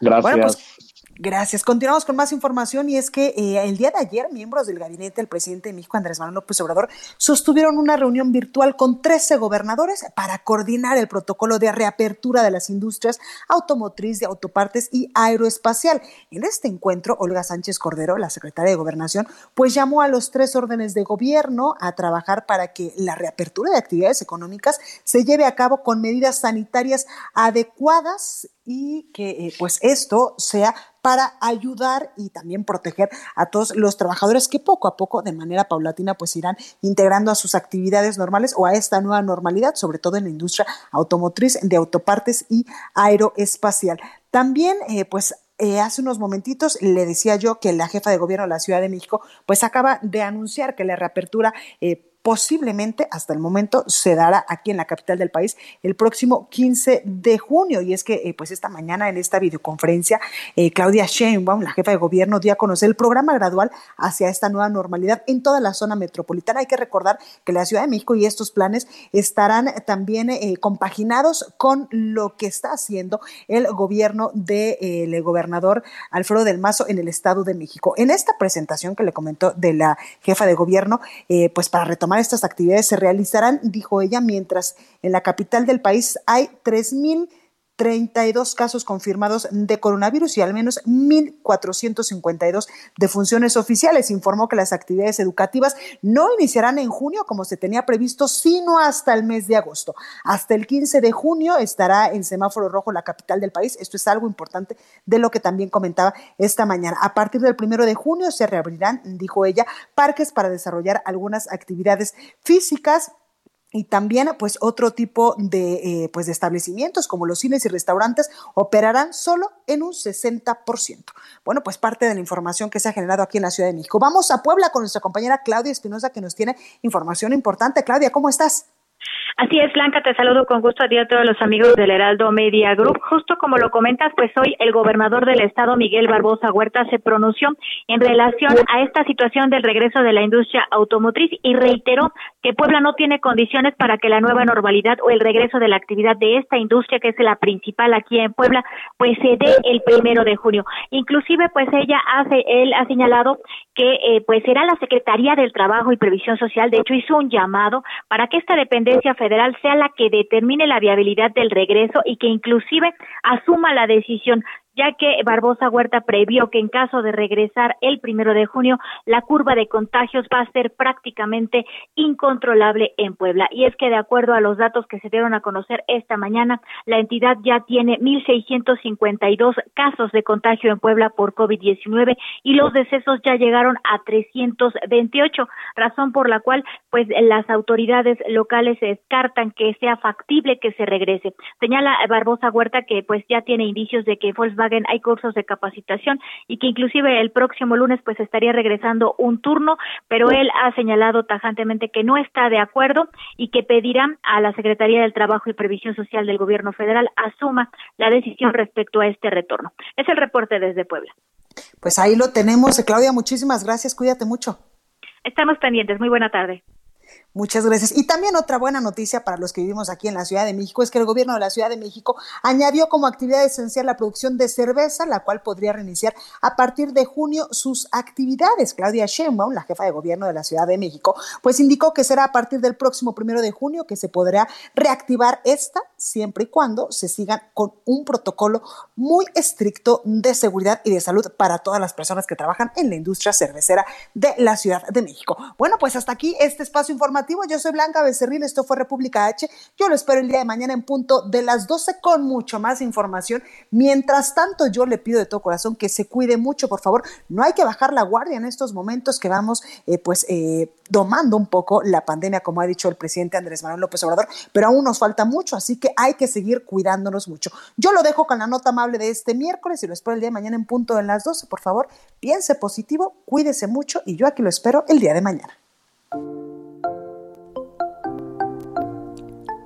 Gracias. Pues, Gracias. Continuamos con más información y es que eh, el día de ayer miembros del gabinete del presidente de México, Andrés Manuel López Obrador, sostuvieron una reunión virtual con 13 gobernadores para coordinar el protocolo de reapertura de las industrias automotriz, de autopartes y aeroespacial. En este encuentro, Olga Sánchez Cordero, la secretaria de Gobernación, pues llamó a los tres órdenes de gobierno a trabajar para que la reapertura de actividades económicas se lleve a cabo con medidas sanitarias adecuadas y que eh, pues esto sea para ayudar y también proteger a todos los trabajadores que poco a poco, de manera paulatina, pues irán integrando a sus actividades normales o a esta nueva normalidad, sobre todo en la industria automotriz, de autopartes y aeroespacial. También, eh, pues eh, hace unos momentitos le decía yo que la jefa de gobierno de la Ciudad de México pues acaba de anunciar que la reapertura posiblemente hasta el momento se dará aquí en la capital del país el próximo 15 de junio. Y es que eh, pues esta mañana en esta videoconferencia, eh, Claudia Sheinbaum, la jefa de gobierno, dio a conocer el programa gradual hacia esta nueva normalidad en toda la zona metropolitana. Hay que recordar que la Ciudad de México y estos planes estarán también eh, compaginados con lo que está haciendo el gobierno del gobernador Alfredo del Mazo en el Estado de México. En esta presentación que le comentó de la jefa de gobierno, pues para retomar estas actividades se realizarán, dijo ella, mientras en la capital del país hay 3.032 casos confirmados de coronavirus y al menos 1.452 defunciones oficiales. Informó que las actividades educativas no iniciarán en junio como se tenía previsto, sino hasta el mes de agosto. Hasta el 15 de junio estará en semáforo rojo la capital del país. Esto es algo importante de lo que también comentaba esta mañana. A partir del primero de junio se reabrirán, dijo ella, parques para desarrollar algunas actividades físicas y también pues otro tipo de, eh, pues, de establecimientos como los cines y restaurantes operarán solo en un 60%. Bueno, pues parte de la información que se ha generado aquí en la Ciudad de México. Vamos a Puebla con nuestra compañera Claudia Espinosa que nos tiene información importante. Claudia, ¿cómo estás? Así es, Blanca, te saludo con gusto a ti a todos los amigos del Heraldo Media Group. Justo como lo comentas, pues hoy el gobernador del estado, Miguel Barbosa Huerta, se pronunció en relación a esta situación del regreso de la industria automotriz y reiteró que Puebla no tiene condiciones para que la nueva normalidad o el regreso de la actividad de esta industria, que es la principal aquí en Puebla, pues se dé el primero de junio. Inclusive, pues ella hace, él ha señalado que eh, pues será la Secretaría del Trabajo y Previsión Social, de hecho hizo un llamado para que esta dependencia federal sea la que determine la viabilidad del regreso y que inclusive asuma la decisión ya que Barbosa Huerta previó que en caso de regresar el primero de junio, la curva de contagios va a ser prácticamente incontrolable en Puebla. Y es que de acuerdo a los datos que se dieron a conocer esta mañana, la entidad ya tiene 1.652 casos de contagio en Puebla por COVID-19 y los decesos ya llegaron a 328, razón por la cual pues las autoridades locales descartan que sea factible que se regrese. Señala Barbosa Huerta que pues ya tiene indicios de que Volkswagen hay cursos de capacitación y que inclusive el próximo lunes pues estaría regresando un turno, pero él ha señalado tajantemente que no está de acuerdo y que pedirá a la Secretaría del Trabajo y Previsión Social del Gobierno Federal asuma la decisión respecto a este retorno. Es el reporte desde Puebla. Pues ahí lo tenemos. Claudia, muchísimas gracias. Cuídate mucho. Estamos pendientes. Muy buena tarde. Muchas gracias. Y también otra buena noticia para los que vivimos aquí en la Ciudad de México es que el gobierno de la Ciudad de México añadió como actividad esencial la producción de cerveza, la cual podría reiniciar a partir de junio sus actividades. Claudia Sheinbaum, la jefa de gobierno de la Ciudad de México, pues indicó que será a partir del próximo primero de junio que se podrá reactivar esta, siempre y cuando se sigan con un protocolo muy estricto de seguridad y de salud para todas las personas que trabajan en la industria cervecera de la Ciudad de México. Bueno, pues hasta aquí este espacio Yo soy Blanca Becerril, esto fue República H. Yo lo espero el día de mañana en punto de las 12 con mucho más información. Mientras tanto, yo le pido de todo corazón que se cuide mucho, por favor. No hay que bajar la guardia en estos momentos que vamos, eh, pues, eh, domando un poco la pandemia, como ha dicho el presidente Andrés Manuel López Obrador, pero aún nos falta mucho, así que hay que seguir cuidándonos mucho. Yo lo dejo con la nota amable de este miércoles y lo espero el día de mañana en punto de las 12. Por favor, piense positivo, cuídese mucho y yo aquí lo espero el día de mañana.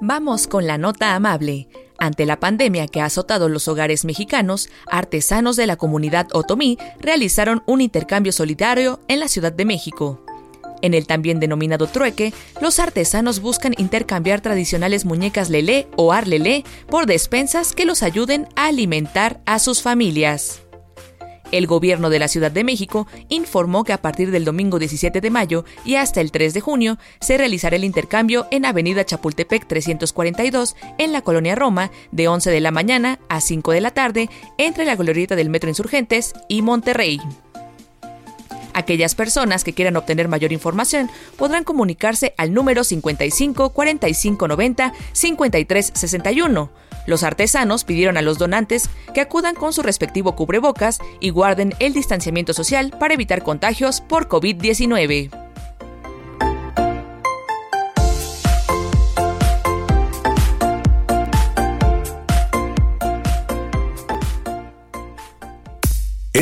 Vamos con la nota amable. Ante la pandemia que ha azotado los hogares mexicanos, artesanos de la comunidad otomí realizaron un intercambio solidario en la Ciudad de México. En el también denominado trueque, los artesanos buscan intercambiar tradicionales muñecas lelé o arlelé por despensas que los ayuden a alimentar a sus familias. El gobierno de la Ciudad de México informó que a partir del domingo 17 de mayo y hasta el 3 de junio se realizará el intercambio en Avenida Chapultepec 342 en la colonia Roma de 11 de la mañana a 5 de la tarde entre la glorieta del Metro Insurgentes y Monterrey. Aquellas personas que quieran obtener mayor información podrán comunicarse al número 55 45 90 53 61 los artesanos pidieron a los donantes que acudan con su respectivo cubrebocas y guarden el distanciamiento social para evitar contagios por COVID-19.